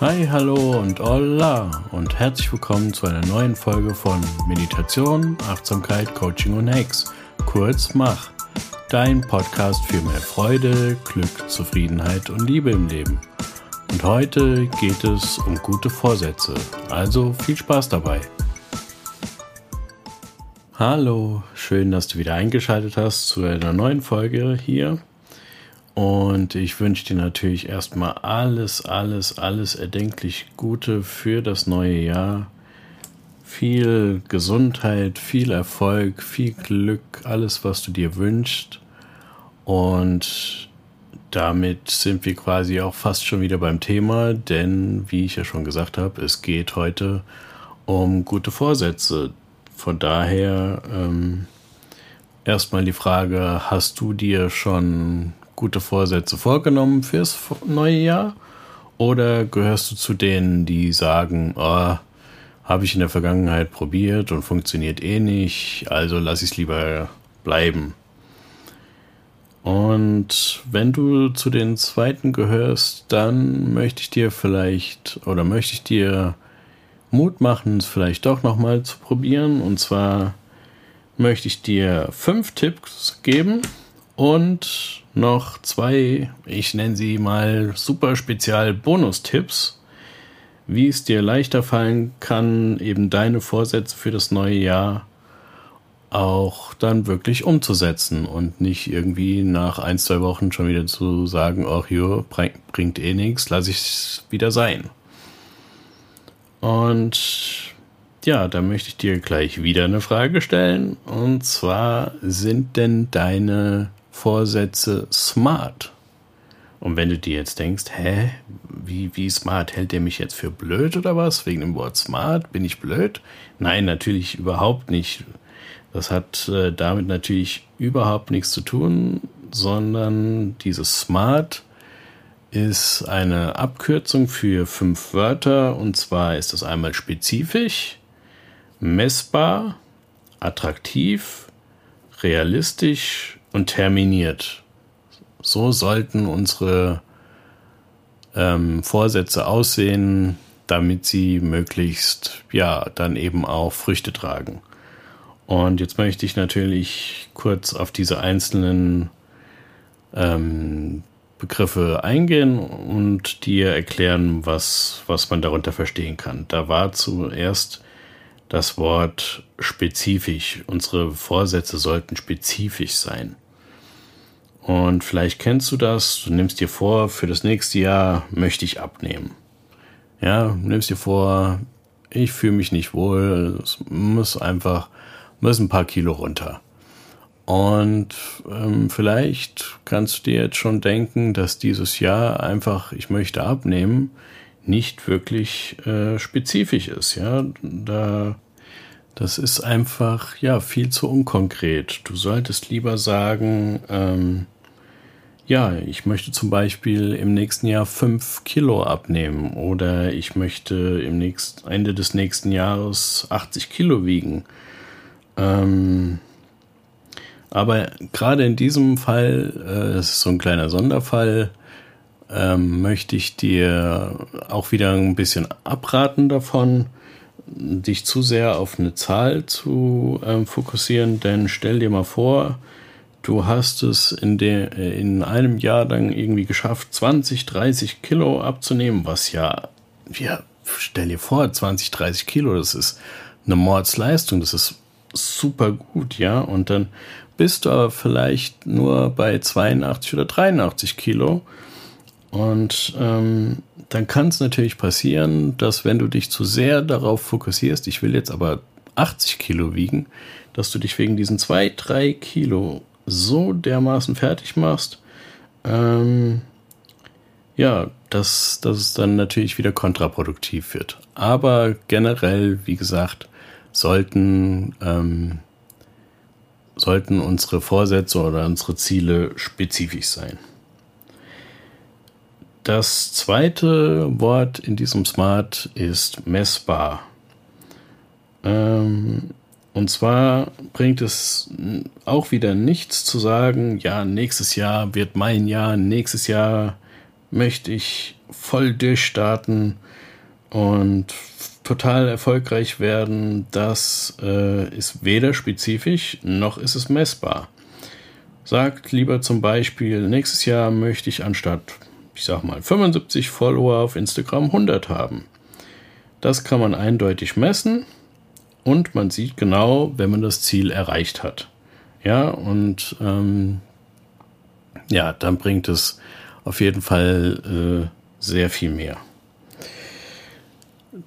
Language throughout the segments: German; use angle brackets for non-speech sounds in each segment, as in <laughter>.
Hi, hallo und hola und herzlich willkommen zu einer neuen Folge von Meditation, Achtsamkeit, Coaching und Hacks, kurz Mach, dein Podcast für mehr Freude, Glück, Zufriedenheit und Liebe im Leben. Und heute geht es um gute Vorsätze, also viel Spaß dabei. Hallo, schön, dass du wieder eingeschaltet hast zu einer neuen Folge hier. Und ich wünsche dir natürlich erstmal alles, alles, alles erdenklich Gute für das neue Jahr. Viel Gesundheit, viel Erfolg, viel Glück, alles, was du dir wünschst. Und damit sind wir quasi auch fast schon wieder beim Thema, denn wie ich ja schon gesagt habe, es geht heute um gute Vorsätze. Von daher ähm, erstmal die Frage, hast du dir schon gute Vorsätze vorgenommen fürs neue Jahr? Oder gehörst du zu denen, die sagen, oh, habe ich in der Vergangenheit probiert und funktioniert eh nicht, also lass ich es lieber bleiben? Und wenn du zu den zweiten gehörst, dann möchte ich dir vielleicht oder möchte ich dir Mut machen, es vielleicht doch nochmal zu probieren. Und zwar möchte ich dir fünf Tipps geben und noch zwei, ich nenne sie mal super spezial Bonustipps, wie es dir leichter fallen kann, eben deine Vorsätze für das neue Jahr auch dann wirklich umzusetzen und nicht irgendwie nach ein, zwei Wochen schon wieder zu sagen, ach jo, bringt eh nichts, lasse ich es wieder sein. Und ja, da möchte ich dir gleich wieder eine Frage stellen. Und zwar, sind denn deine Vorsätze smart. Und wenn du dir jetzt denkst, hä, wie, wie smart hält der mich jetzt für blöd oder was? Wegen dem Wort smart? Bin ich blöd? Nein, natürlich überhaupt nicht. Das hat äh, damit natürlich überhaupt nichts zu tun, sondern dieses smart ist eine Abkürzung für fünf Wörter und zwar ist das einmal spezifisch, messbar, attraktiv, realistisch, und terminiert. So sollten unsere ähm, Vorsätze aussehen, damit sie möglichst, ja, dann eben auch Früchte tragen. Und jetzt möchte ich natürlich kurz auf diese einzelnen ähm, Begriffe eingehen und dir erklären, was, was man darunter verstehen kann. Da war zuerst das Wort spezifisch. Unsere Vorsätze sollten spezifisch sein. Und vielleicht kennst du das, du nimmst dir vor, für das nächste Jahr möchte ich abnehmen. Ja, nimmst dir vor, ich fühle mich nicht wohl, es muss einfach, muss ein paar Kilo runter. Und ähm, vielleicht kannst du dir jetzt schon denken, dass dieses Jahr einfach, ich möchte abnehmen, nicht wirklich äh, spezifisch ist. Ja, da, das ist einfach ja viel zu unkonkret. Du solltest lieber sagen, ähm, ja, ich möchte zum Beispiel im nächsten Jahr fünf Kilo abnehmen oder ich möchte im nächsten, Ende des nächsten Jahres 80 Kilo wiegen. Ähm, aber gerade in diesem Fall, äh, das ist so ein kleiner Sonderfall, ähm, möchte ich dir auch wieder ein bisschen abraten davon, dich zu sehr auf eine Zahl zu ähm, fokussieren, denn stell dir mal vor, du hast es in, der, in einem Jahr dann irgendwie geschafft, 20, 30 Kilo abzunehmen, was ja, ja, stell dir vor, 20, 30 Kilo, das ist eine Mordsleistung, das ist super gut, ja, und dann bist du aber vielleicht nur bei 82 oder 83 Kilo und ähm, dann kann es natürlich passieren, dass wenn du dich zu sehr darauf fokussierst, ich will jetzt aber 80 Kilo wiegen, dass du dich wegen diesen zwei, drei Kilo so dermaßen fertig machst, ähm, ja, dass, dass es dann natürlich wieder kontraproduktiv wird. Aber generell, wie gesagt, sollten, ähm, sollten unsere Vorsätze oder unsere Ziele spezifisch sein. Das zweite Wort in diesem Smart ist messbar. Ähm, und zwar bringt es auch wieder nichts zu sagen, ja, nächstes Jahr wird mein Jahr, nächstes Jahr möchte ich voll durchstarten und total erfolgreich werden, das äh, ist weder spezifisch noch ist es messbar. Sagt lieber zum Beispiel, nächstes Jahr möchte ich anstatt, ich sag mal, 75 Follower auf Instagram 100 haben. Das kann man eindeutig messen und man sieht genau, wenn man das Ziel erreicht hat. Ja, und ähm, ja, dann bringt es auf jeden Fall äh, sehr viel mehr.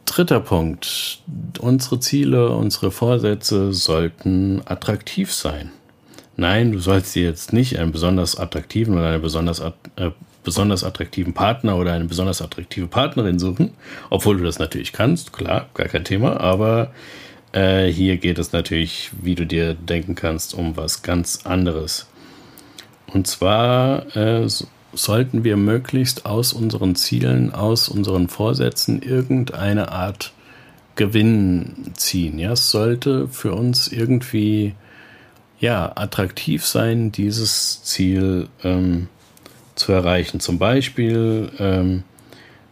Dritter Punkt. Unsere Ziele, unsere Vorsätze sollten attraktiv sein. Nein, du sollst dir jetzt nicht einen besonders attraktiven oder einen besonders, äh, besonders attraktiven Partner oder eine besonders attraktive Partnerin suchen, obwohl du das natürlich kannst, klar, gar kein Thema, aber äh, hier geht es natürlich, wie du dir denken kannst, um was ganz anderes. Und zwar äh, sollten wir möglichst aus unseren Zielen, aus unseren Vorsätzen irgendeine Art Gewinn ziehen. Ja, es sollte für uns irgendwie ja attraktiv sein, dieses Ziel ähm, zu erreichen. Zum Beispiel, ähm,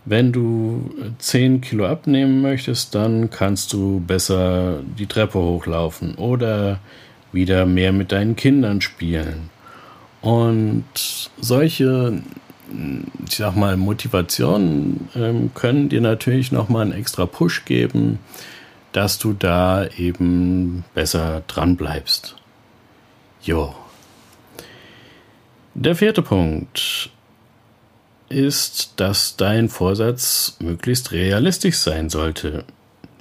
wenn du 10 Kilo abnehmen möchtest, dann kannst du besser die Treppe hochlaufen oder wieder mehr mit deinen Kindern spielen und solche, ich sag mal, Motivationen ähm, können dir natürlich nochmal einen extra Push geben, dass du da eben besser dran bleibst. Jo. Der vierte Punkt ist, dass dein Vorsatz möglichst realistisch sein sollte.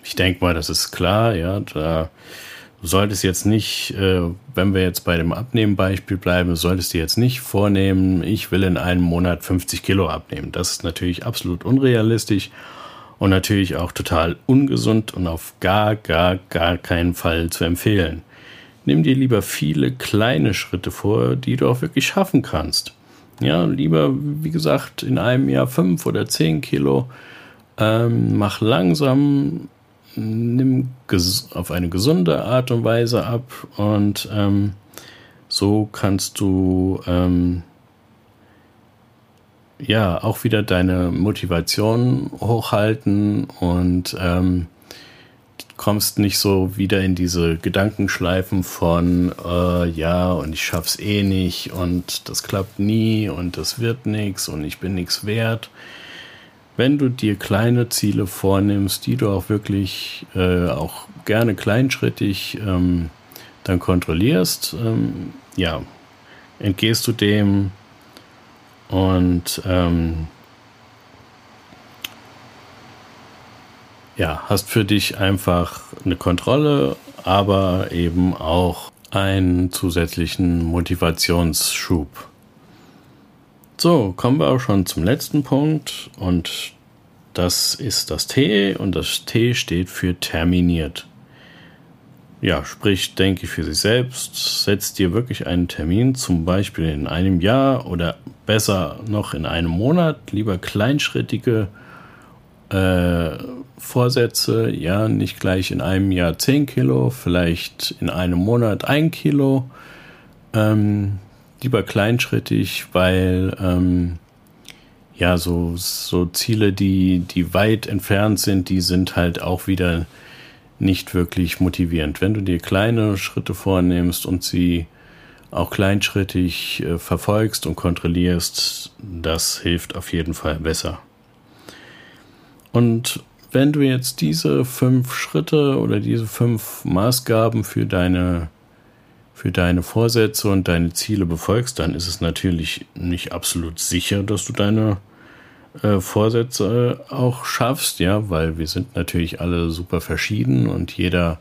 Ich denke mal, das ist klar, ja, da Du solltest jetzt nicht, äh, wenn wir jetzt bei dem Abnehmen-Beispiel bleiben, solltest du jetzt nicht vornehmen, ich will in einem Monat 50 Kilo abnehmen. Das ist natürlich absolut unrealistisch und natürlich auch total ungesund und auf gar, gar, gar keinen Fall zu empfehlen. Nimm dir lieber viele kleine Schritte vor, die du auch wirklich schaffen kannst. Ja, lieber, wie gesagt, in einem Jahr fünf oder zehn Kilo. Ähm, mach langsam nimm auf eine gesunde Art und Weise ab und ähm, so kannst du ähm, ja auch wieder deine Motivation hochhalten und ähm, kommst nicht so wieder in diese Gedankenschleifen von äh, ja und ich schaff's eh nicht und das klappt nie und das wird nichts und ich bin nichts wert. Wenn du dir kleine Ziele vornimmst, die du auch wirklich äh, auch gerne kleinschrittig ähm, dann kontrollierst, ähm, ja, entgehst du dem und ähm, ja, hast für dich einfach eine Kontrolle, aber eben auch einen zusätzlichen Motivationsschub. So, kommen wir auch schon zum letzten Punkt und das ist das T und das T steht für terminiert. Ja, sprich, denke für sich selbst, setzt dir wirklich einen Termin, zum Beispiel in einem Jahr oder besser noch in einem Monat, lieber kleinschrittige äh, Vorsätze, ja, nicht gleich in einem Jahr 10 Kilo, vielleicht in einem Monat 1 Kilo. Ähm, lieber kleinschrittig, weil ähm, ja, so, so Ziele, die, die weit entfernt sind, die sind halt auch wieder nicht wirklich motivierend. Wenn du dir kleine Schritte vornimmst und sie auch kleinschrittig äh, verfolgst und kontrollierst, das hilft auf jeden Fall besser. Und wenn du jetzt diese fünf Schritte oder diese fünf Maßgaben für deine für deine Vorsätze und deine Ziele befolgst, dann ist es natürlich nicht absolut sicher, dass du deine äh, Vorsätze auch schaffst, ja, weil wir sind natürlich alle super verschieden und jeder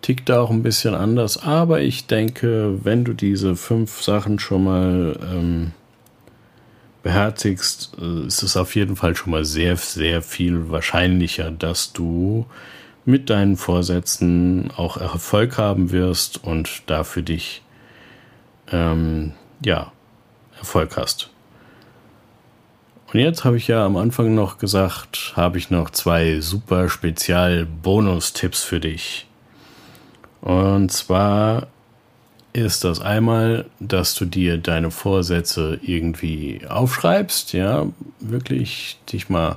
tickt da auch ein bisschen anders. Aber ich denke, wenn du diese fünf Sachen schon mal ähm, beherzigst, äh, ist es auf jeden Fall schon mal sehr, sehr viel wahrscheinlicher, dass du mit deinen Vorsätzen auch Erfolg haben wirst und da für dich ähm, ja Erfolg hast. Und jetzt habe ich ja am Anfang noch gesagt, habe ich noch zwei super spezial Bonus-Tipps für dich. Und zwar ist das einmal, dass du dir deine Vorsätze irgendwie aufschreibst, ja, wirklich dich mal,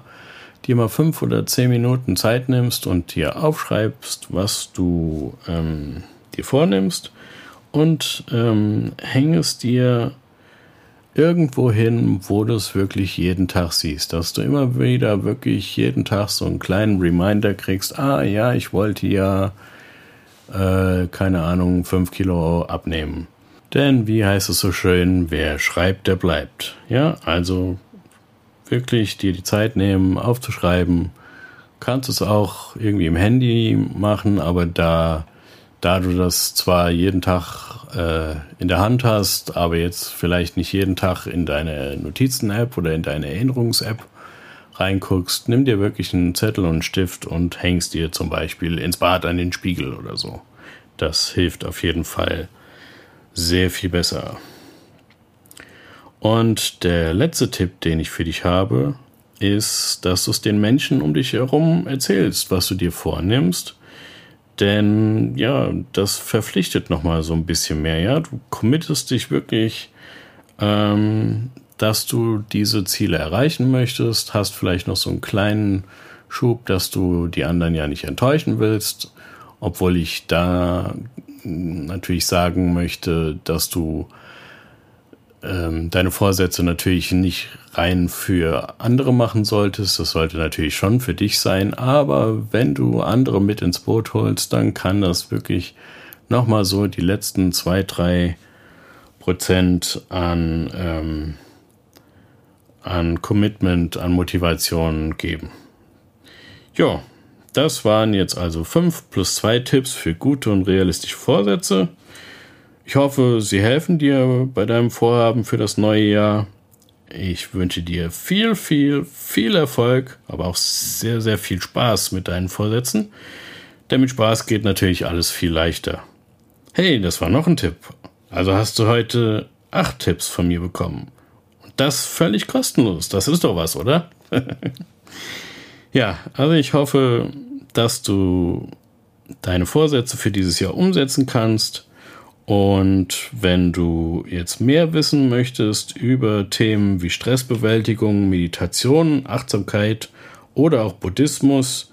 dir mal fünf oder zehn Minuten Zeit nimmst und dir aufschreibst, was du ähm, dir vornimmst und ähm, hängest dir irgendwo hin, wo du es wirklich jeden Tag siehst, dass du immer wieder wirklich jeden Tag so einen kleinen Reminder kriegst, ah ja, ich wollte ja äh, keine Ahnung, 5 Kilo abnehmen. Denn wie heißt es so schön, wer schreibt, der bleibt. Ja, also wirklich dir die Zeit nehmen, aufzuschreiben. Kannst es auch irgendwie im Handy machen, aber da, da du das zwar jeden Tag äh, in der Hand hast, aber jetzt vielleicht nicht jeden Tag in deine Notizen-App oder in deine Erinnerungs-App, reinguckst, nimm dir wirklich einen Zettel und einen Stift und hängst dir zum Beispiel ins Bad an den Spiegel oder so. Das hilft auf jeden Fall sehr viel besser. Und der letzte Tipp, den ich für dich habe, ist, dass du es den Menschen um dich herum erzählst, was du dir vornimmst. Denn ja, das verpflichtet nochmal so ein bisschen mehr. Ja, du committest dich wirklich ähm, dass du diese Ziele erreichen möchtest, hast vielleicht noch so einen kleinen Schub, dass du die anderen ja nicht enttäuschen willst, obwohl ich da natürlich sagen möchte, dass du ähm, deine Vorsätze natürlich nicht rein für andere machen solltest. Das sollte natürlich schon für dich sein, aber wenn du andere mit ins Boot holst, dann kann das wirklich nochmal so die letzten zwei, drei Prozent an ähm, an Commitment, an Motivation geben. Ja, das waren jetzt also fünf plus zwei Tipps für gute und realistische Vorsätze. Ich hoffe, sie helfen dir bei deinem Vorhaben für das neue Jahr. Ich wünsche dir viel, viel, viel Erfolg, aber auch sehr, sehr viel Spaß mit deinen Vorsätzen. Denn mit Spaß geht natürlich alles viel leichter. Hey, das war noch ein Tipp. Also hast du heute acht Tipps von mir bekommen das völlig kostenlos. Das ist doch was, oder? <laughs> ja, also ich hoffe, dass du deine Vorsätze für dieses Jahr umsetzen kannst. Und wenn du jetzt mehr wissen möchtest über Themen wie Stressbewältigung, Meditation, Achtsamkeit oder auch Buddhismus,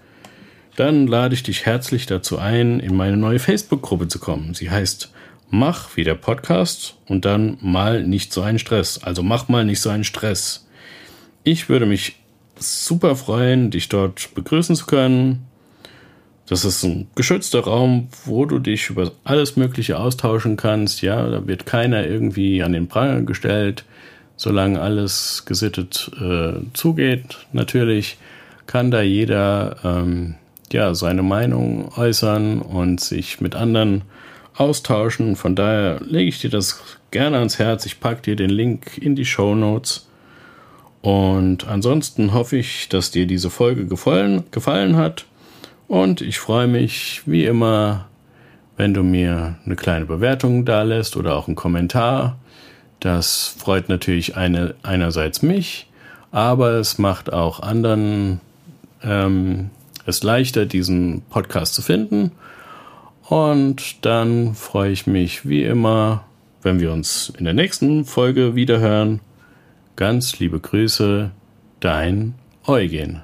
dann lade ich dich herzlich dazu ein, in meine neue Facebook-Gruppe zu kommen. Sie heißt mach wie der Podcast und dann mal nicht so einen Stress. Also mach mal nicht so einen Stress. Ich würde mich super freuen, dich dort begrüßen zu können. Das ist ein geschützter Raum, wo du dich über alles Mögliche austauschen kannst. Ja, da wird keiner irgendwie an den Pranger gestellt, solange alles gesittet äh, zugeht. Natürlich kann da jeder ähm, ja seine Meinung äußern und sich mit anderen austauschen. Von daher lege ich dir das gerne ans Herz. Ich packe dir den Link in die Show Notes. Und ansonsten hoffe ich, dass dir diese Folge gefallen, gefallen hat. Und ich freue mich wie immer, wenn du mir eine kleine Bewertung da lässt oder auch einen Kommentar. Das freut natürlich eine, einerseits mich, aber es macht auch anderen ähm, es leichter, diesen Podcast zu finden. Und dann freue ich mich wie immer, wenn wir uns in der nächsten Folge wiederhören. Ganz liebe Grüße, dein Eugen.